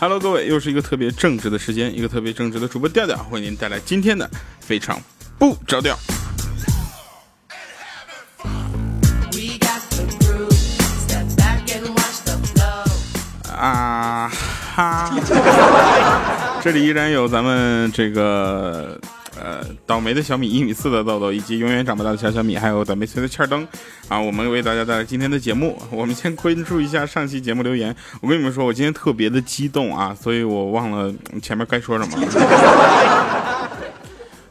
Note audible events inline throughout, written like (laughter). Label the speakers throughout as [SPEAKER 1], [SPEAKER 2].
[SPEAKER 1] Hello，各位，又是一个特别正直的时间，一个特别正直的主播调调，为您带来今天的非常不着调。啊哈！这里依然有咱们这个呃倒霉的小米一米四的豆豆，以及永远长不大的小小米，还有倒霉催的欠灯啊！我们为大家带来今天的节目。我们先关注一下上期节目留言。我跟你们说，我今天特别的激动啊，所以我忘了前面该说什么。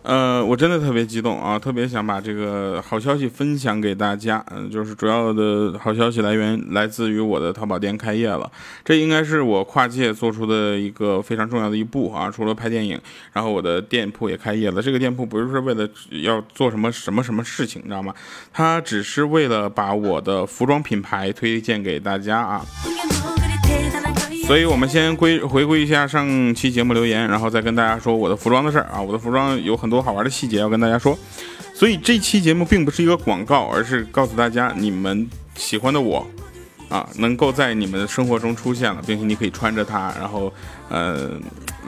[SPEAKER 1] 呃，我真的特别激动啊，特别想把这个好消息分享给大家。嗯，就是主要的好消息来源来自于我的淘宝店开业了，这应该是我跨界做出的一个非常重要的一步啊。除了拍电影，然后我的店铺也开业了。这个店铺不是说为了要做什么什么什么事情，你知道吗？它只是为了把我的服装品牌推荐给大家啊。所以，我们先归回归一下上期节目留言，然后再跟大家说我的服装的事儿啊。我的服装有很多好玩的细节要跟大家说，所以这期节目并不是一个广告，而是告诉大家你们喜欢的我啊，能够在你们的生活中出现了，并且你可以穿着它，然后呃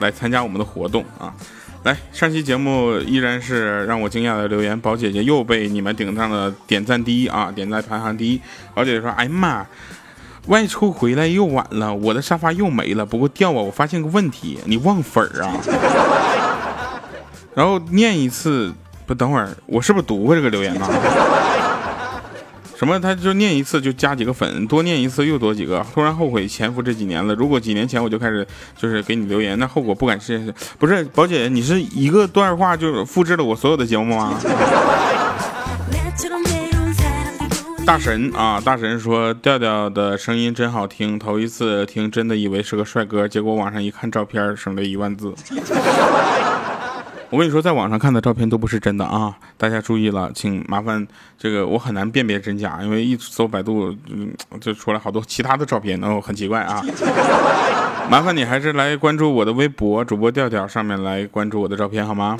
[SPEAKER 1] 来参加我们的活动啊。来，上期节目依然是让我惊讶的留言，宝姐姐又被你们顶上了点赞第一啊，点赞排行第一。宝姐姐说：“哎呀妈！”外出回来又晚了，我的沙发又没了。不过掉啊，我发现个问题，你忘粉儿啊？(laughs) 然后念一次，不等会儿，我是不是读过这个留言呢？(laughs) 什么？他就念一次就加几个粉，多念一次又多几个。突然后悔潜伏这几年了。如果几年前我就开始就是给你留言，那后果不敢设想。不是，宝姐，你是一个段话就复制了我所有的节目吗？(laughs) 大神啊，大神说调调的声音真好听，头一次听真的以为是个帅哥，结果网上一看照片，省了一万字。我跟你说，在网上看的照片都不是真的啊，大家注意了，请麻烦这个我很难辨别真假，因为一搜百度，嗯，就出来好多其他的照片，然后很奇怪啊。麻烦你还是来关注我的微博主播调调，上面来关注我的照片好吗？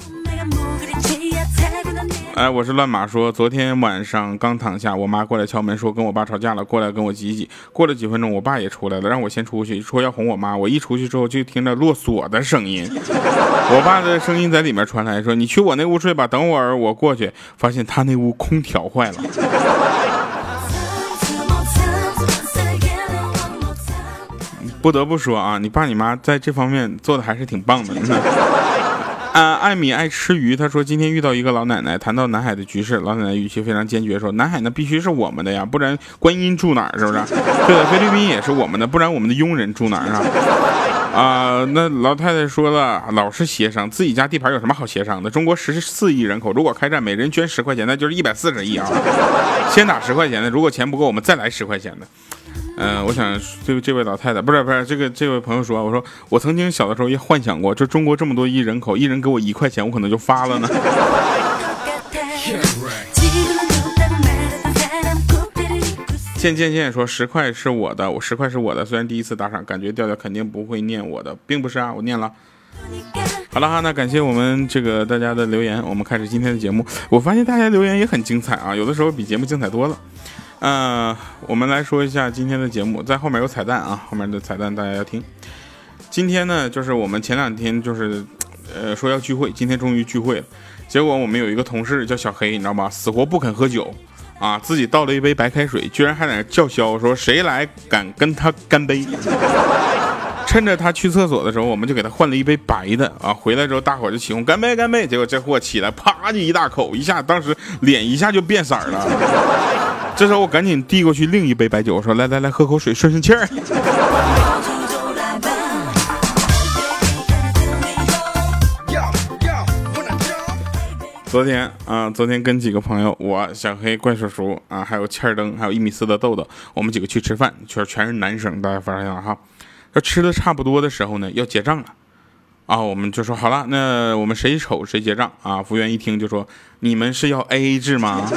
[SPEAKER 1] 哎，我是乱马说，昨天晚上刚躺下，我妈过来敲门，说跟我爸吵架了，过来跟我挤挤。过了几分钟，我爸也出来了，让我先出去，说要哄我妈。我一出去之后，就听着落锁的声音，(laughs) 我爸的声音在里面传来，说你去我那屋睡吧，等会儿我过去。发现他那屋空调坏了。(laughs) 不得不说啊，你爸你妈在这方面做的还是挺棒的。啊，艾米爱吃鱼。他说今天遇到一个老奶奶，谈到南海的局势，老奶奶语气非常坚决，说南海那必须是我们的呀，不然观音住哪儿？是不是？(laughs) 对，菲律宾也是我们的，不然我们的佣人住哪儿啊？啊，那老太太说了，老是协商，自己家地盘有什么好协商的？中国十四亿人口，如果开战，每人捐十块钱，那就是一百四十亿啊！先打十块钱的，如果钱不够，我们再来十块钱的。嗯，我想这这位老太太不是不是这个这位朋友说，我说我曾经小的时候也幻想过，就中国这么多亿人口，一人给我一块钱，我可能就发了呢。渐渐渐说十块是我的，我十块是我的。虽然第一次打赏，感觉调调肯定不会念我的，并不是啊，我念了。好了哈，那感谢我们这个大家的留言，我们开始今天的节目。我发现大家留言也很精彩啊，有的时候比节目精彩多了。呃，我们来说一下今天的节目，在后面有彩蛋啊，后面的彩蛋大家要听。今天呢，就是我们前两天就是，呃，说要聚会，今天终于聚会了。结果我们有一个同事叫小黑，你知道吗？死活不肯喝酒，啊，自己倒了一杯白开水，居然还在那叫嚣说谁来敢跟他干杯。趁着他去厕所的时候，我们就给他换了一杯白的啊。回来之后，大伙就起哄干杯干杯。结果这货起来啪就一大口，一下当时脸一下就变色了。(laughs) 这时候我赶紧递过去另一杯白酒，我说：“来来来，喝口水，顺顺气儿。”昨天啊，昨天跟几个朋友，我小黑、怪叔叔啊，还有欠儿灯，还有一米四的豆豆，我们几个去吃饭，全全是男生，大家发现了哈。这吃的差不多的时候呢，要结账了啊，我们就说好了，那我们谁丑谁结账啊。服务员一听就说：“你们是要 A A 制吗？”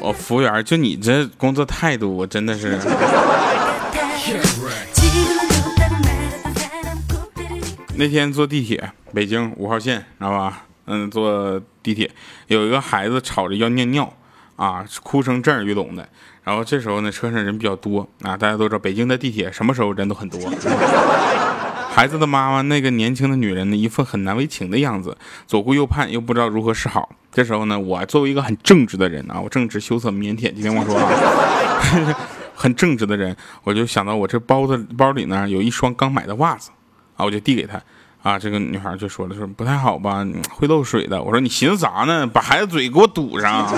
[SPEAKER 1] 我服务员，就你这工作态度，我真的是。(laughs) 那天坐地铁，北京五号线，知道吧？嗯，坐地铁，有一个孩子吵着要尿尿，啊，哭成震耳欲聋的。然后这时候呢，车上人比较多啊，大家都知道北京的地铁什么时候人都很多。(laughs) 孩子的妈妈那个年轻的女人呢，一副很难为情的样子，左顾右盼，又不知道如何是好。这时候呢，我作为一个很正直的人啊，我正直、羞涩、腼腆，今天我说啊，(laughs) 很正直的人，我就想到我这包子包里呢有一双刚买的袜子，啊，我就递给她，啊，这个女孩就说了，说不太好吧，会漏水的。我说你寻思啥呢？把孩子嘴给我堵上。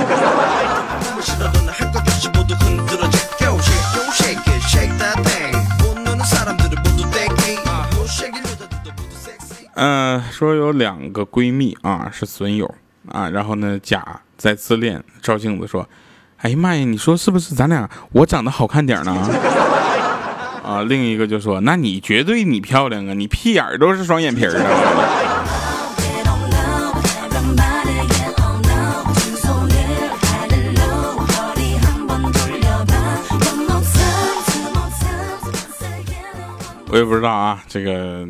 [SPEAKER 1] 嗯，说有两个闺蜜啊，是损友啊，然后呢，甲在自恋，照镜子说：“哎呀妈呀，你说是不是咱俩我长得好看点呢？”啊，另一个就说：“那你绝对你漂亮啊，你屁眼都是双眼皮儿啊。”我也不知道啊，这个。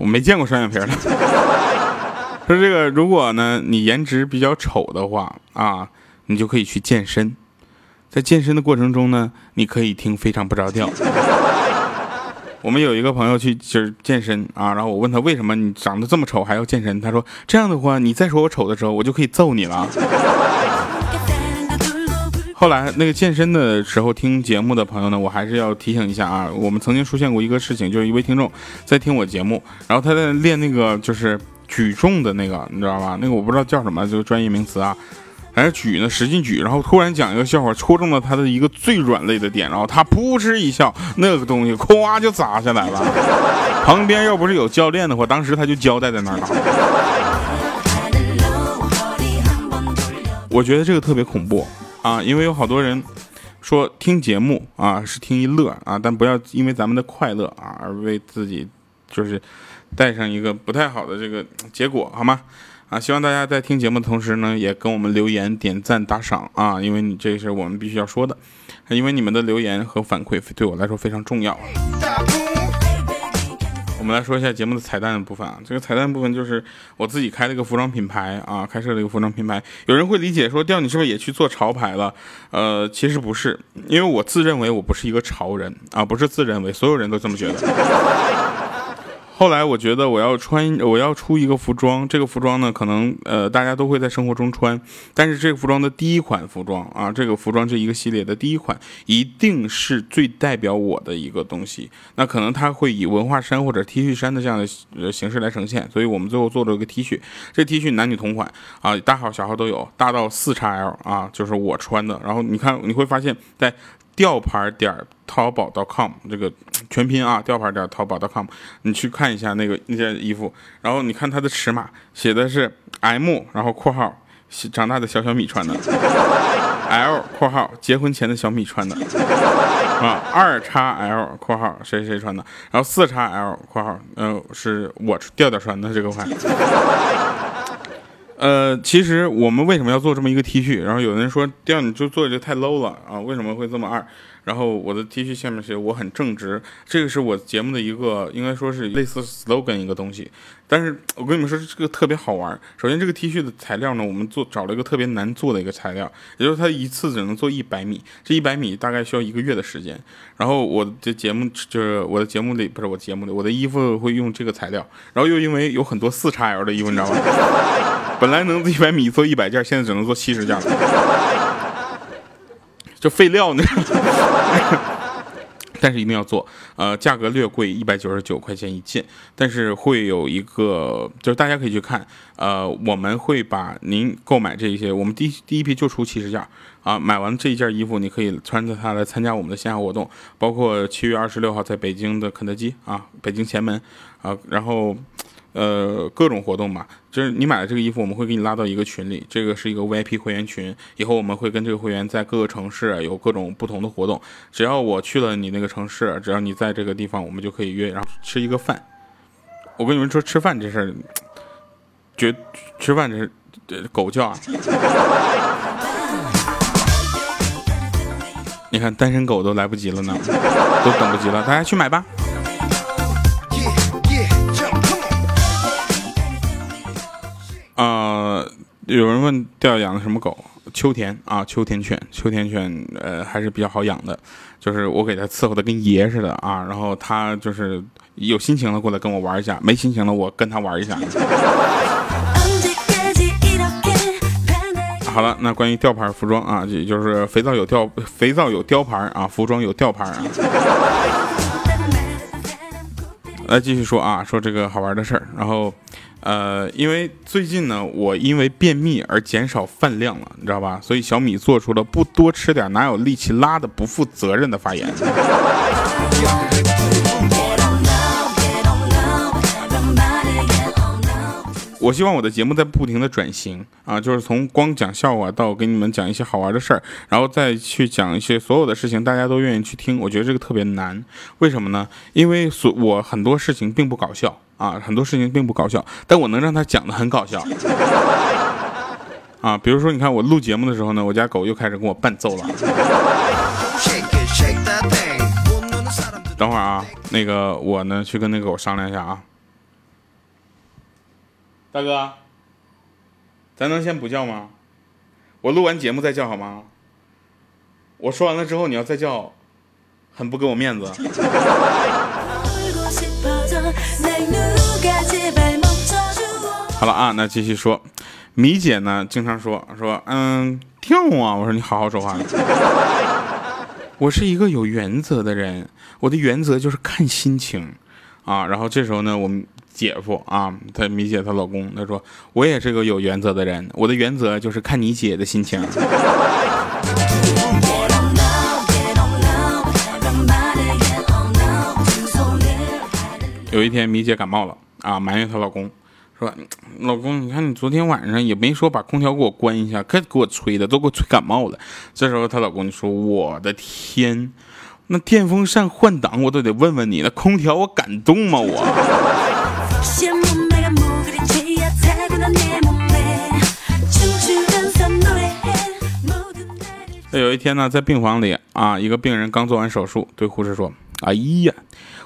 [SPEAKER 1] 我没见过双眼皮的。(laughs) 说这个，如果呢你颜值比较丑的话啊，你就可以去健身。在健身的过程中呢，你可以听非常不着调。我们有一个朋友去就是健身啊，然后我问他为什么你长得这么丑还要健身？他说这样的话，你再说我丑的时候，我就可以揍你了。后来那个健身的时候听节目的朋友呢，我还是要提醒一下啊，我们曾经出现过一个事情，就是一位听众在听我节目，然后他在练那个就是举重的那个，你知道吧？那个我不知道叫什么，就是专业名词啊，还是举呢，使劲举，然后突然讲一个笑话，戳中了他的一个最软肋的点，然后他扑哧一笑，那个东西咵就砸下来了。(laughs) 旁边要不是有教练的话，当时他就交代在那儿了。我觉得这个特别恐怖。啊，因为有好多人说听节目啊是听一乐啊，但不要因为咱们的快乐啊而为自己就是带上一个不太好的这个结果，好吗？啊，希望大家在听节目的同时呢，也跟我们留言、点赞、打赏啊，因为你这是我们必须要说的，因为你们的留言和反馈对我来说非常重要。我们来说一下节目的彩蛋的部分啊，这个彩蛋部分就是我自己开了一个服装品牌啊，开设了一个服装品牌。有人会理解说，调你是不是也去做潮牌了？呃，其实不是，因为我自认为我不是一个潮人啊，不是自认为，所有人都这么觉得。后来我觉得我要穿，我要出一个服装。这个服装呢，可能呃大家都会在生活中穿，但是这个服装的第一款服装啊，这个服装这一个系列的第一款，一定是最代表我的一个东西。那可能它会以文化衫或者 T 恤衫的这样的形式来呈现。所以我们最后做了一个 T 恤，这 T 恤男女同款啊，大号小号都有，大到四 XL 啊，就是我穿的。然后你看你会发现在。吊牌点淘宝 .com 这个全拼啊，吊牌点淘宝 .com，你去看一下那个那件衣服，然后你看它的尺码写的是 M，然后括号长大的小小米穿的，L 括号结婚前的小米穿的，啊二叉 L 括号谁谁穿的，然后四叉 L 括号嗯是我调调穿的这个款。呃，其实我们为什么要做这么一个 T 恤？然后有人说这样你就做的太 low 了啊？为什么会这么二？然后我的 T 恤下面写我很正直，这个是我节目的一个应该说是类似 slogan 一个东西。但是我跟你们说这个特别好玩。首先这个 T 恤的材料呢，我们做找了一个特别难做的一个材料，也就是它一次只能做一百米，这一百米大概需要一个月的时间。然后我的节目就是我的节目里不是我节目里，我的衣服会用这个材料。然后又因为有很多四叉 L 的衣服，你知道吗？(laughs) 本来能一百米做一百件，现在只能做七十件，(laughs) 就废料呢。(laughs) 但是一定要做，呃，价格略贵，一百九十九块钱一件，但是会有一个，就是大家可以去看，呃，我们会把您购买这一些，我们第第一批就出七十件，啊，买完这一件衣服，你可以穿着它来参加我们的线下活动，包括七月二十六号在北京的肯德基啊，北京前门，啊，然后。呃，各种活动吧，就是你买了这个衣服，我们会给你拉到一个群里，这个是一个 VIP 会员群。以后我们会跟这个会员在各个城市有各种不同的活动。只要我去了你那个城市，只要你在这个地方，我们就可以约，然后吃一个饭。我跟你们说，吃饭这事儿，绝吃饭这是狗叫啊！你看单身狗都来不及了呢，都等不及了，大家去买吧。有人问调养的什么狗？秋田啊，秋田犬，秋田犬呃还是比较好养的，就是我给它伺候的跟爷似的啊，然后它就是有心情了过来跟我玩一下，没心情了我跟它玩一下。好了，那关于吊牌服装啊，也就是肥皂有吊，肥皂有吊牌啊，服装有吊牌啊。来继续说啊，说这个好玩的事儿。然后，呃，因为最近呢，我因为便秘而减少饭量了，你知道吧？所以小米做出了不多吃点哪有力气拉的不负责任的发言。我希望我的节目在不停的转型啊，就是从光讲笑话到给你们讲一些好玩的事儿，然后再去讲一些所有的事情，大家都愿意去听。我觉得这个特别难，为什么呢？因为所我很多事情并不搞笑啊，很多事情并不搞笑，但我能让他讲的很搞笑 (laughs) 啊。比如说，你看我录节目的时候呢，我家狗又开始跟我伴奏了。等会儿啊，那个我呢去跟那个狗商量一下啊。大哥，咱能先不叫吗？我录完节目再叫好吗？我说完了之后你要再叫，很不给我面子。(laughs) 好了啊，那继续说，米姐呢经常说说嗯跳啊，我说你好好说话。(laughs) 我是一个有原则的人，我的原则就是看心情啊。然后这时候呢，我们。姐夫啊，她米姐她老公，他说我也是个有原则的人，我的原则就是看你姐的心情。有一天米姐感冒了啊，埋怨她老公说：“老公，你看你昨天晚上也没说把空调给我关一下，可给我吹的都给我吹感冒了。”这时候她老公就说：“我的天，那电风扇换挡我都得问问你，那空调我敢动吗我？”有一天呢，在病房里啊，一个病人刚做完手术，对护士说：“哎呀，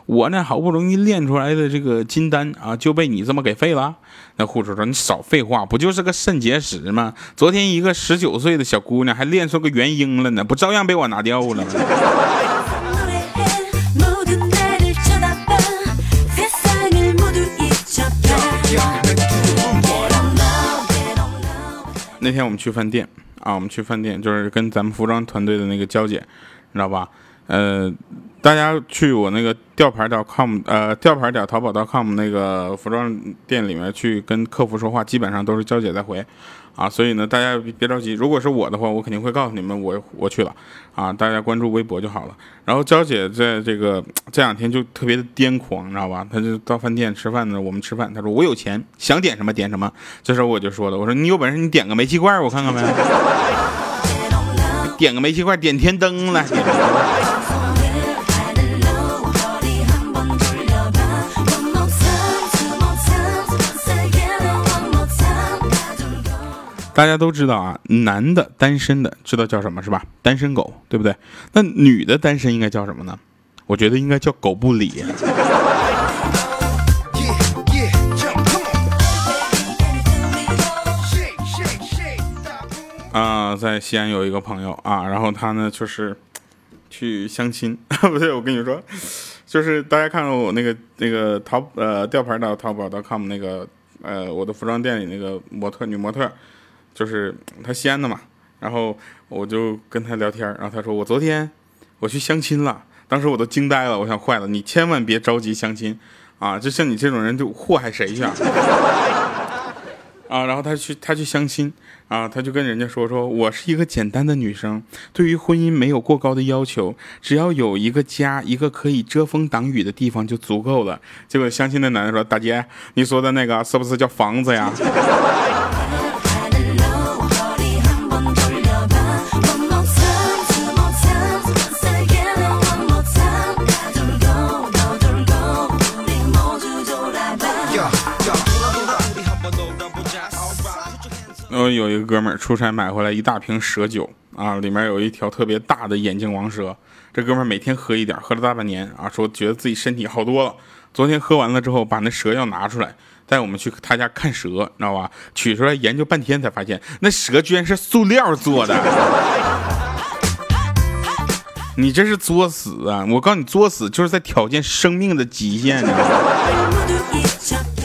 [SPEAKER 1] 我呢好不容易练出来的这个金丹啊，就被你这么给废了。”那护士说：“你少废话，不就是个肾结石吗？昨天一个十九岁的小姑娘还练出个元婴了呢，不照样被我拿掉了吗？”那天我们去饭店。啊，我们去饭店，就是跟咱们服装团队的那个交姐，你知道吧？呃，大家去我那个吊牌点 com，呃，吊牌点淘宝 com 那个服装店里面去跟客服说话，基本上都是娇姐在回。啊，所以呢，大家别着急。如果是我的话，我肯定会告诉你们，我我去了。啊，大家关注微博就好了。然后娇姐在这个这两天就特别的癫狂，你知道吧？她就到饭店吃饭呢，我们吃饭，她说我有钱，想点什么点什么。这时候我就说了，我说你有本事你点个煤气罐，我看看呗。点个煤气罐，点天灯了。大家都知道啊，男的单身的知道叫什么是吧？单身狗，对不对？那女的单身应该叫什么呢？我觉得应该叫狗不理。啊，在西安有一个朋友啊，然后他呢就是去相亲，(laughs) 不对，我跟你说，就是大家看到我那个那个淘呃吊牌到淘宝 .com 那个呃我的服装店里那个模特女模特。就是他西安的嘛，然后我就跟他聊天，然后他说我昨天我去相亲了，当时我都惊呆了，我想坏了，你千万别着急相亲啊，就像你这种人就祸害谁去啊？(laughs) 啊，然后他去他去相亲啊，他就跟人家说说我是一个简单的女生，对于婚姻没有过高的要求，只要有一个家，一个可以遮风挡雨的地方就足够了。结果相亲的男的说大姐，你说的那个是不是叫房子呀？个哥们儿出差买回来一大瓶蛇酒啊，里面有一条特别大的眼镜王蛇。这哥们儿每天喝一点，喝了大半年啊，说觉得自己身体好多了。昨天喝完了之后，把那蛇药拿出来，带我们去他家看蛇，你知道吧？取出来研究半天才发现，那蛇居然是塑料做的。你这是作死啊！我告诉你，作死就是在挑战生命的极限你知道吗。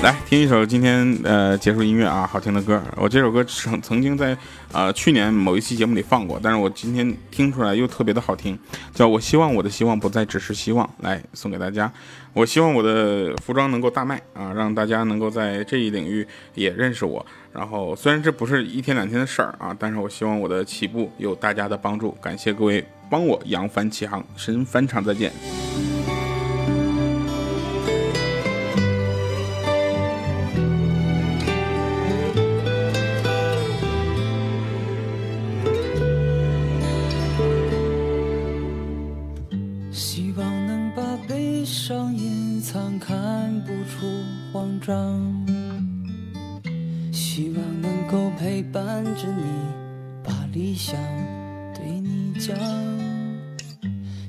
[SPEAKER 1] 来听一首今天呃结束音乐啊，好听的歌。我这首歌曾曾经在呃去年某一期节目里放过，但是我今天听出来又特别的好听，叫我希望我的希望不再只是希望，来送给大家。我希望我的服装能够大卖啊，让大家能够在这一领域也认识我。然后虽然这不是一天两天的事儿啊，但是我希望我的起步有大家的帮助。感谢各位帮我扬帆起航，神返场再见。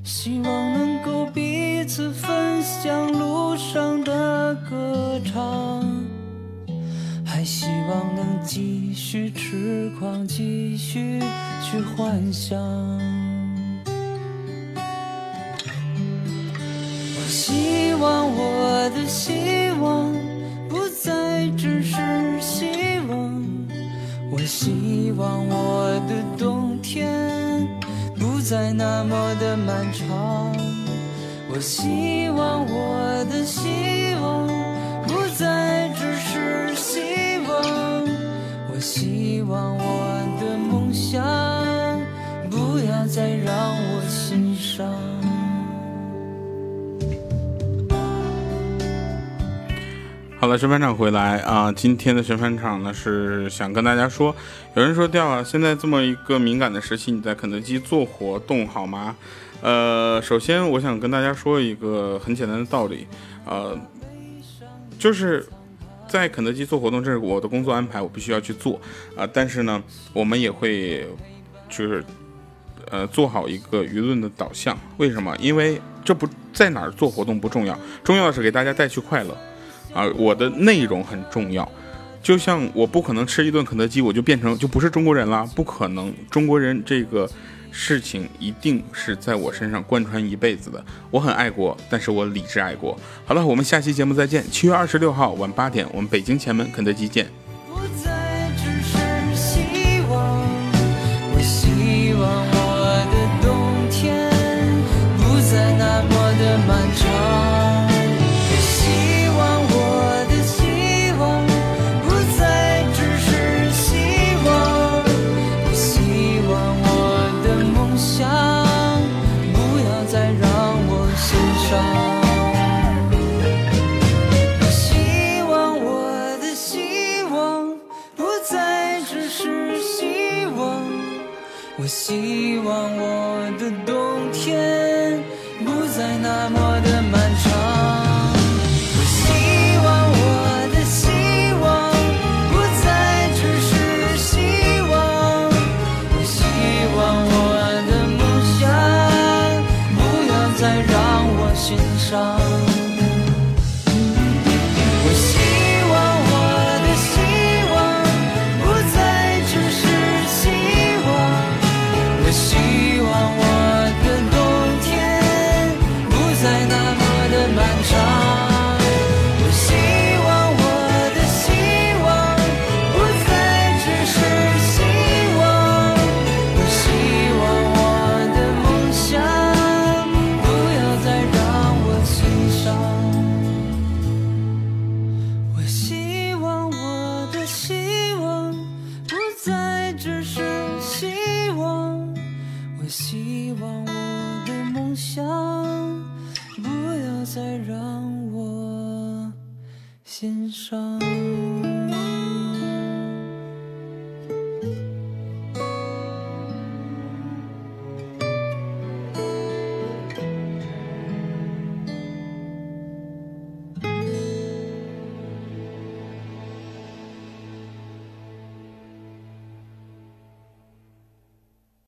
[SPEAKER 2] 希望能够彼此分享路上的歌唱，还希望能继续痴狂，继续去幻想。我希望我的希望不再只是希望。我希望我的再那么的漫长。我希望我的希望不再
[SPEAKER 1] 了，神返场回来啊！今天的神返场呢是想跟大家说，有人说掉啊，现在这么一个敏感的时期，你在肯德基做活动好吗？呃，首先我想跟大家说一个很简单的道理，呃，就是在肯德基做活动，这是我的工作安排，我必须要去做啊。但是呢，我们也会就是呃做好一个舆论的导向。为什么？因为这不在哪儿做活动不重要，重要的是给大家带去快乐。啊，我的内容很重要，就像我不可能吃一顿肯德基，我就变成就不是中国人了，不可能。中国人这个事情一定是在我身上贯穿一辈子的。我很爱国，但是我理智爱国。好了，我们下期节目再见。七月二十六号晚八点，我们北京前门肯德基见。
[SPEAKER 2] 漫长。心上。